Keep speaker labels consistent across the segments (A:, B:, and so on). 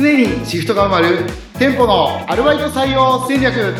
A: 常にシフトが埋まる店舗のアルバイト採用戦略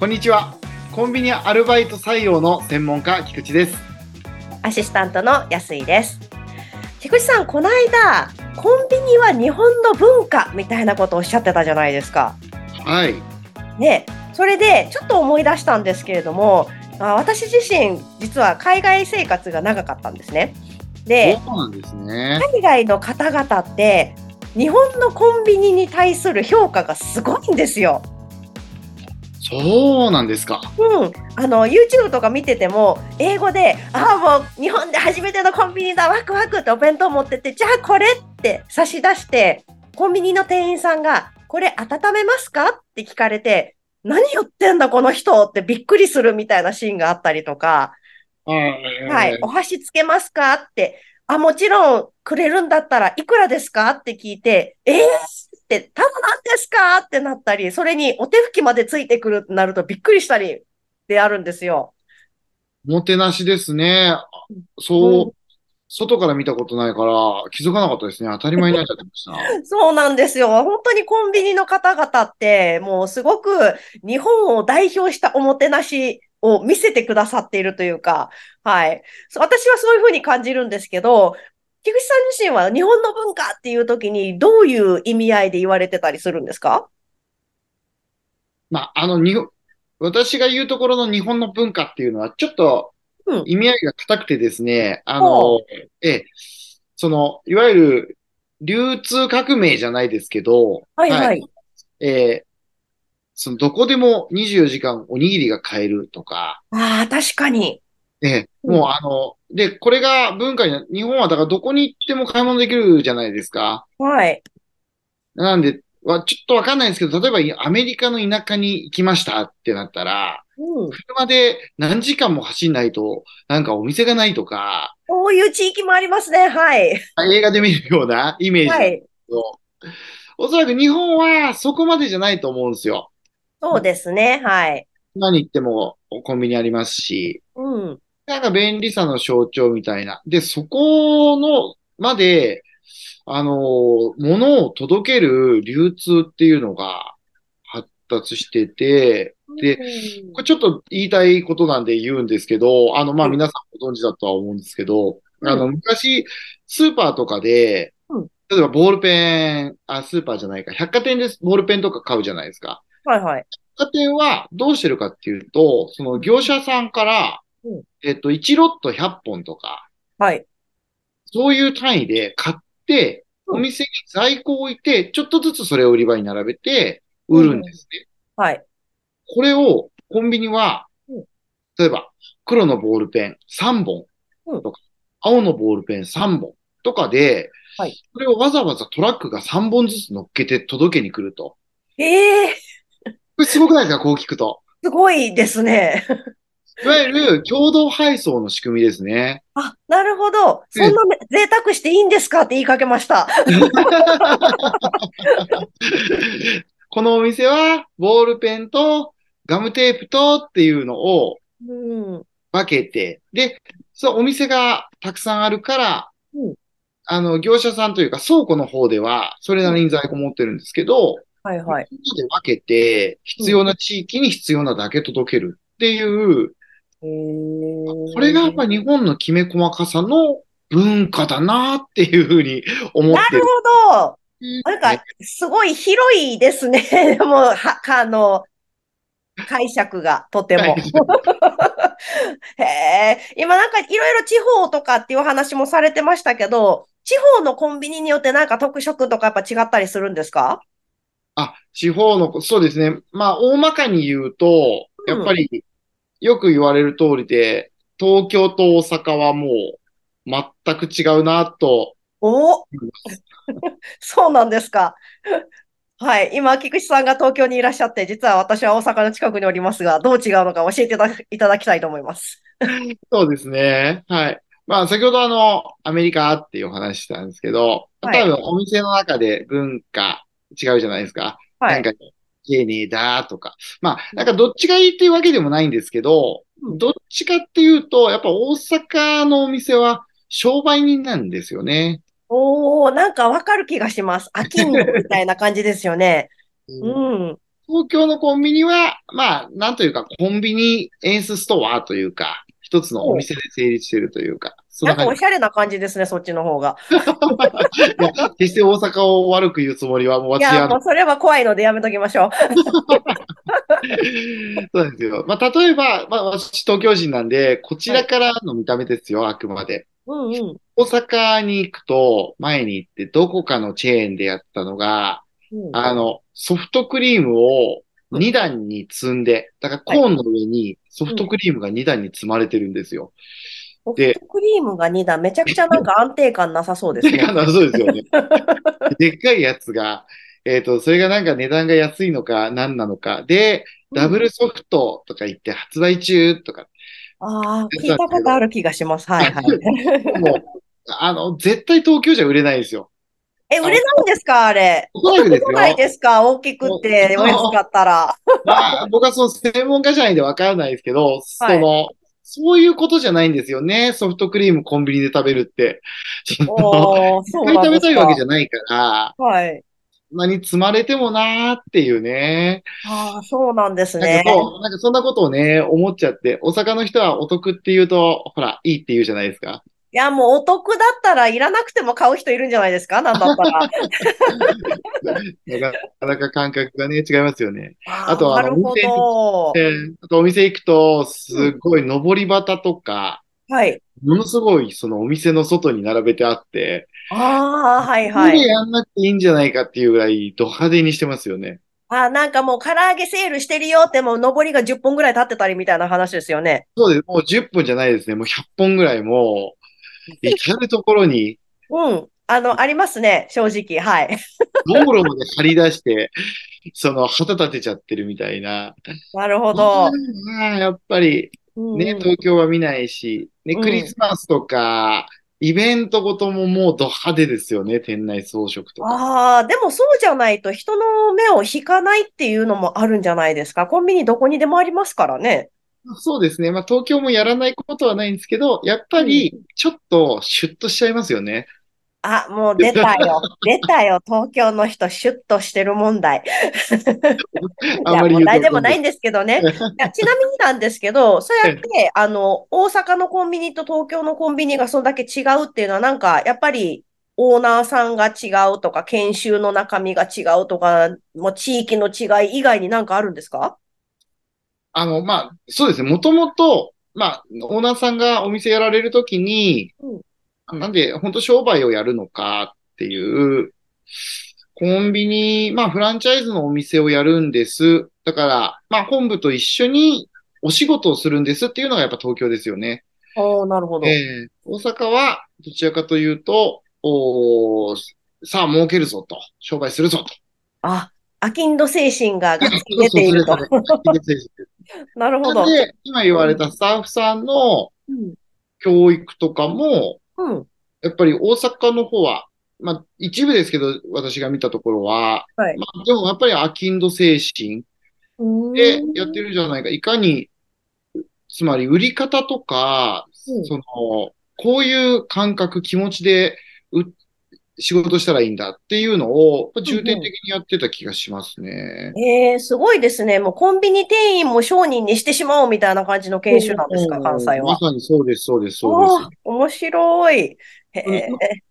A: こんにちはコンビニアルバイト採用の専門家菊池です
B: アシスタントの安井です。菊池さん、この間、コンビニは日本の文化みたいなことをおっしゃってたじゃないですか。
A: はい
B: ね、それでちょっと思い出したんですけれども、あ私自身、実は海外生活が長かったんですね。で、
A: そうなんですね
B: 海外の方々って、日本のコンビニに対する評価がすごいんですよ。
A: そうなんですか
B: うん、あの YouTube とか見てても英語で「ああもう日本で初めてのコンビニだワクワク!」ってお弁当持ってって「じゃあこれ!」って差し出してコンビニの店員さんが「これ温めますか?」って聞かれて「何言ってんだこの人!」ってびっくりするみたいなシーンがあったりとか「
A: は
B: はい、お箸つけますか?」って「あもちろんくれるんだったらいくらですか?」って聞いて「えー!」って、ただなんですかってなったり、それにお手拭きまでついてくるってなるとびっくりしたりであるんですよ。
A: おもてなしですねそう、外から見たことないから気づかなかったですね当たり前になっちゃってました
B: そうなんですよ。本当にコンビニの方々って、もうすごく日本を代表したおもてなしを見せてくださっているというか、はい。私はそういうふうに感じるんですけど、菊池さん自身は日本の文化っていう時にどういう意味合いで言われてたりするんですか？
A: まあ、あの、私が言うところの日本の文化っていうのは、ちょっと
B: うん
A: 意味合いが硬くてですね、あ
B: ほ
A: の、ええ、その、いわゆる流通革命じゃないですけど、
B: はいはい。
A: えーその、どこでも24時間おにぎりが買えるとか、
B: ああ、確かに。
A: えもうあの、で、これが文化にな、日本はだからどこに行っても買い物できるじゃないですか。
B: はい。
A: なんで、わちょっとわかんないんですけど、例えばアメリカの田舎に行きましたってなったら、
B: うん。
A: 車で何時間も走んないと、なんかお店がないとか、
B: こういう地域もありますね。はい。
A: 映画で見るようなイメージなんです
B: はい。
A: おそらく日本はそこまでじゃないと思うんですよ。
B: そうですね。はい。
A: 何行ってもコンビニありますし、
B: うん。
A: なんか便利さの象徴みたいな。で、そこの、まで、あの、物を届ける流通っていうのが発達してて、で
B: うん。
A: これちょっと言いたいことなんで言うんですけど、あの、まあ、
B: うん。
A: 皆さんご存知だとは思うんですけど、
B: うん。
A: あの、昔、スーパーとかで
B: うん、
A: 例えばボールペン、あ、スーパーじゃないか、百貨店でボールペンとか買うじゃないですか。
B: はいはい。
A: 百貨店はどうしてるかっていうと、その業者さんから
B: うん、
A: えっと、1ロット100本とか、
B: はい。
A: そういう単位で買って、
B: うん
A: お店に在庫を置いて、ちょっとずつそれを売り場に並べて売るんですね。
B: はい。
A: これをコンビニは
B: うん、
A: 例えば黒のボールペン3本
B: うん
A: とか、青のボールペン3本とかで
B: はい、
A: それをわざわざトラックが3本ずつ乗っけて届けに来ると。
B: ええ
A: これすごくないですか？こう聞くと。
B: すごいですね。
A: いわゆる共同配送の仕組みですね。
B: あ、なるほど。そんなめ贅沢していいんですかって言いかけました。
A: このお店は、ボールペンとガムテープとっていうのを
B: うん。
A: 分けて、で、そう、お店がたくさんあるから、
B: うん
A: あの、業者さんというか倉庫の方では、それなりに在庫持ってるんですけど、
B: はいはい。
A: で分けて、必要な地域に必要なだけ届けるっていう、これがやっぱり日本のきめ細かさの文化だなっていうふうに思ってる。
B: なるほど。なんか、すごい広いですね。でも、は、あの、解釈がとても。へえ、今なんかいろいろ地方とかっていう話もされてましたけど、地方のコンビニによってなんか特色とかやっぱ違ったりするんですか？
A: あ、地方の、そうですね。まあ、大まかに言うと、
B: うん
A: やっぱり、よく言われる通りで、東京と大阪はもう、全く違うなと。
B: おそうなんですか。はい。今、菊池さんが東京にいらっしゃって、実は私は大阪の近くにおりますが、どう違うのか教えていただきたいと思います。
A: そうですね。はい。まあ、先ほどあの、アメリカっていうお話したんですけど、多
B: はい
A: 分お店の中で文化違うじゃないですか。
B: はい。
A: なんか、丁寧だとか。まあ、なんかどっちがいいっていうわけでもないんですけど、
B: うん
A: どっちかっていうと、やっぱ大阪のお店は商売人なんですよね。
B: おー、なんかわかる気がします。飽きんのみたいな感じですよね。うん。
A: 東京のコンビニは、まあ、なんというか、コンビニエンスストアというか、一つのお店で成立しているというか、そん
B: なかお。しゃれな感じですね、そっちの方が。
A: いや、決して大阪を悪く言うつもりは、もう
B: いや、
A: 私は
B: もうそれは怖いのでやめときましょう。
A: そうですよ。まあ、例えば、まあ、私東京人なんで、こちらからの見た目ですよ、あくまで。
B: うんうん。
A: 大阪に行くと、前に行って、どこかのチェーンでやったのが、
B: うん
A: あの、ソフトクリームを2段に積んで、だからコーンの上にソフトクリームが2段に積まれてるんですよ。
B: ソフトクリームが2段、めちゃくちゃなんか安定感なさそうですね。
A: な、そうですよね。でっかいやつが、えっと、それがなんか値段が安いのか何なのか。で、ダブルソフトとか言って発売中とか。
B: ああ、聞いたことある気がします。はいはい。
A: もう、あの、絶対東京じゃ売れないですよ。
B: え、売れないんですかあれ？
A: おそらくです
B: 来ない
A: よ。
B: ですか？大きくって、お安かったら。
A: まあ、僕はその専門家じゃないんでわからないですけど、その、そういうことじゃないんですよね。ソフトクリームコンビニで食べるって。その
B: おー、そう
A: 一回食べたい。わけじゃないから、
B: はい。
A: 何積まれてもなーっていうね。
B: ああ、そうなんですね
A: なんか。そう、なんかそんなことをね、思っちゃって、大阪の人はお得って言うと、ほら、いいって言うじゃないですか。
B: いや、もうお得だったらいらなくても買う人いるんじゃないですか？なんだったら。
A: なかなか感覚がね、違いますよね。あとは
B: なるほど。
A: で、あとお店行くと、すごい上り旗とか、
B: はい。
A: ものすごいそのお店の外に並べてあって、
B: ああ、はい
A: こ
B: はい。
A: れやんなくていいんじゃないかっていうぐらいド派手にしてますよね。
B: あーなんかもう唐揚げセールしてるよってもう上りが10本ぐらい経ってたりみたいな話ですよね。
A: そうです。もう10分じゃないですね。もう100本ぐらいもう、至るところに
B: うん。あの、ありますね。正直。はい。
A: 道路まで張り出して、その旗立てちゃってるみたいな。
B: なるほど。
A: まあやっぱりね、
B: うんうん
A: 東京は見ないし、ね、
B: うん
A: クリスマスとか、イベントごとももうド派手ですよね。店内装飾とか。
B: ああ、でもそうじゃないと人の目を引かないっていうのもあるんじゃないですか。コンビニどこにでもありますからね。
A: そうですね。まあ東京もやらないことはないんですけど、やっぱりちょっとシュッとしちゃいますよね。
B: あ、もう出たよ。出たよ。東京の人、シュッとしてる問題。いや問題でもないんですけどね。いやちなみになんですけど、そうやって、あの、大阪のコンビニと東京のコンビニがそれだけ違うっていうのは、なんか、やっぱり、オーナーさんが違うとか、研修の中身が違うとか、もう地域の違い以外になんかあるんですか？
A: あの、まあ、そうですね。もともと、まあ、オーナーさんがお店やられるときに、なんで、本当商売をやるのかっていう、コンビニ、まあ、フランチャイズのお店をやるんです。だから、まあ、本部と一緒にお仕事をするんですっていうのがやっぱ東京ですよね。
B: おー、なるほど。
A: ええ大阪は、どちらかというと、おーさあ、儲けるぞと、商売するぞと。
B: あ、アキンド精神が 出ていると。なるほど。
A: で、今言われたスタッフさんの
B: うん。
A: 教育とかも、
B: うん。
A: やっぱり大阪の方は、まあ、一部ですけど、私が見たところは、
B: はい
A: まあ、でもやっぱりアキンド精神で
B: ん
A: やってるじゃないか。いかに、つまり売り方とか、
B: うん
A: その、こういう感覚、気持ちでう仕事したらいいんだっていうのを重点的にやってた気がしますね。
B: えー、すごいですね。もうコンビニ店員も商人にしてしまおうみたいな感じの研修なんですか、
A: うん
B: 関西は。
A: まさにそうです、そうです、そうです。
B: 面白い。へえ、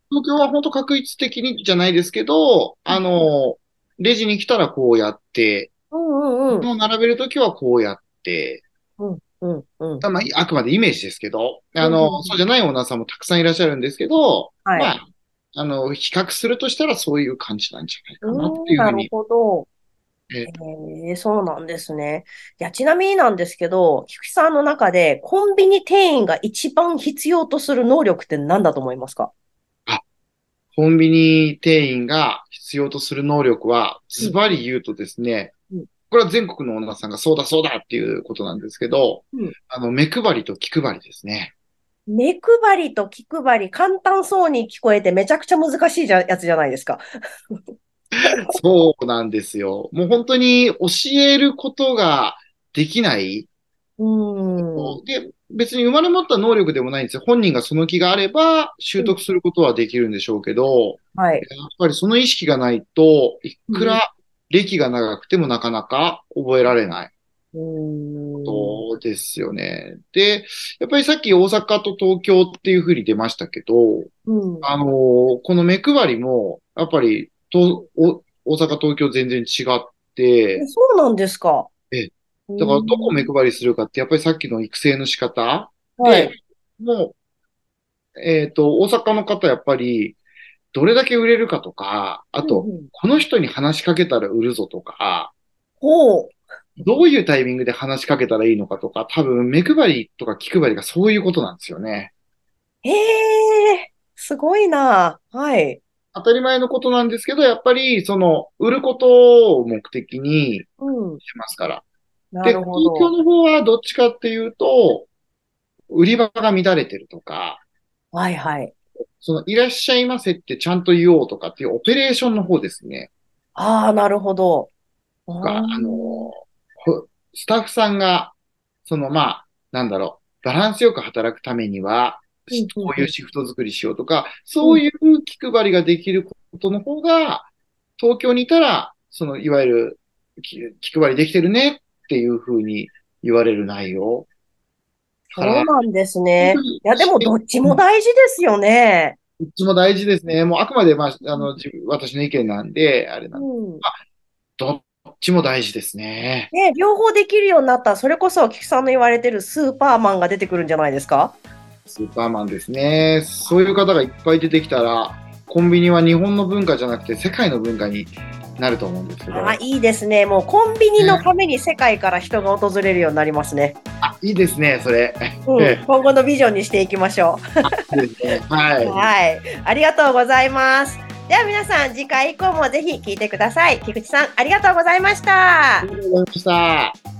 A: 東京は本当確率的にじゃないですけど、あの、レジに来たらこうやって、
B: うんうんうん。
A: 並べるときはこうやって、
B: うんうん。
A: まあ、あくまでイメージですけど、あ
B: うん
A: の、そうじゃないオーナーさんもたくさんいらっしゃるんですけど、
B: はい。
A: まあ、あの、比較するとしたらそういう感じなんじゃないかなっていうふうに。
B: ほど。
A: え
B: えー、そうなんですね。いや、ちなみになんですけど、菊池さんの中でコンビニ店員が一番必要とする能力って何だと思いますか？
A: コンビニ店員が必要とする能力は、ズバリ言うとですね
B: うん、
A: これは全国のオーナーさんがそうだそうだっていうことなんですけど
B: うん、
A: あの、目配りと気配りですね。
B: 目配りと気配り、簡単そうに聞こえてめちゃくちゃ難しいじゃやつじゃないですか。
A: そうなんですよ。もう本当に教えることができない。
B: うん。
A: で、別に生まれ持った能力でもないんですよ。本人がその気があれば習得することはできるんでしょうけど、
B: はい。
A: やっぱりその意識がないと、いくら歴が長くてもなかなか覚えられない
B: うん。
A: ことですよね。で、やっぱりさっき大阪と東京っていうふうに出ましたけど、
B: うん。
A: あのーこの目配りも、やっぱり、と、お大阪、東京全然違って、
B: そうなんですか？
A: ええだからどこ目配りするかって、やっぱりさっきの育成の仕方
B: はい
A: で、。もう、えっと、大阪の方、やっぱり、どれだけ売れるかとか、あと、
B: うんうん
A: この人に話しかけたら売るぞとか、
B: ほう。
A: どういうタイミングで話しかけたらいいのかとか、多分、目配りとか気配りがそういうことなんですよね。
B: へえ、すごいな。はい。
A: 当たり前のことなんですけど、やっぱり、その、売ることを目的に
B: うん。
A: しますから。
B: な
A: で、
B: るほど。
A: 東京の方はどっちかっていうと、売り場が乱れてるとか、
B: はいはい。
A: その、いらっしゃいませってちゃんと言おうとかっていうオペレーションの方ですね。
B: ああ、なるほど。
A: が、あの、ほスタッフさんが、その、まあ、なんだろう、バランスよく働くためには、こういうシフト作りしようとか、そういう気配りができることの方が、東京にいたら、その、いわゆる気気配りできてるねっていうふうに言われる内容。
B: そうなんですね。いや、でもどっちも大事ですよね。
A: どっちも大事ですね。もうあくまで、まあ、あの、私の意見なんで、あれなんで、
B: うん。
A: どっちも大事ですね。
B: ね、両方できるようになったら、それこそ、菊さんの言われてるスーパーマンが出てくるんじゃないですか？
A: スーパーマンですね。そういう方がいっぱい出てきたら、コンビニは日本の文化じゃなくて世界の文化になると思うんですけど。
B: あ、いいですね。もうコンビニのために世界から人が訪れるようになりますね。
A: あ、いいですね、それ。
B: うん
A: ええ、
B: 今後のビジョンにしていきましょう。
A: いいね。はい。
B: はい。ありがとうございます。では皆さん、次回以降もぜひ聞いてください。菊池さん、ありがとうございました
A: あり。がとうございました。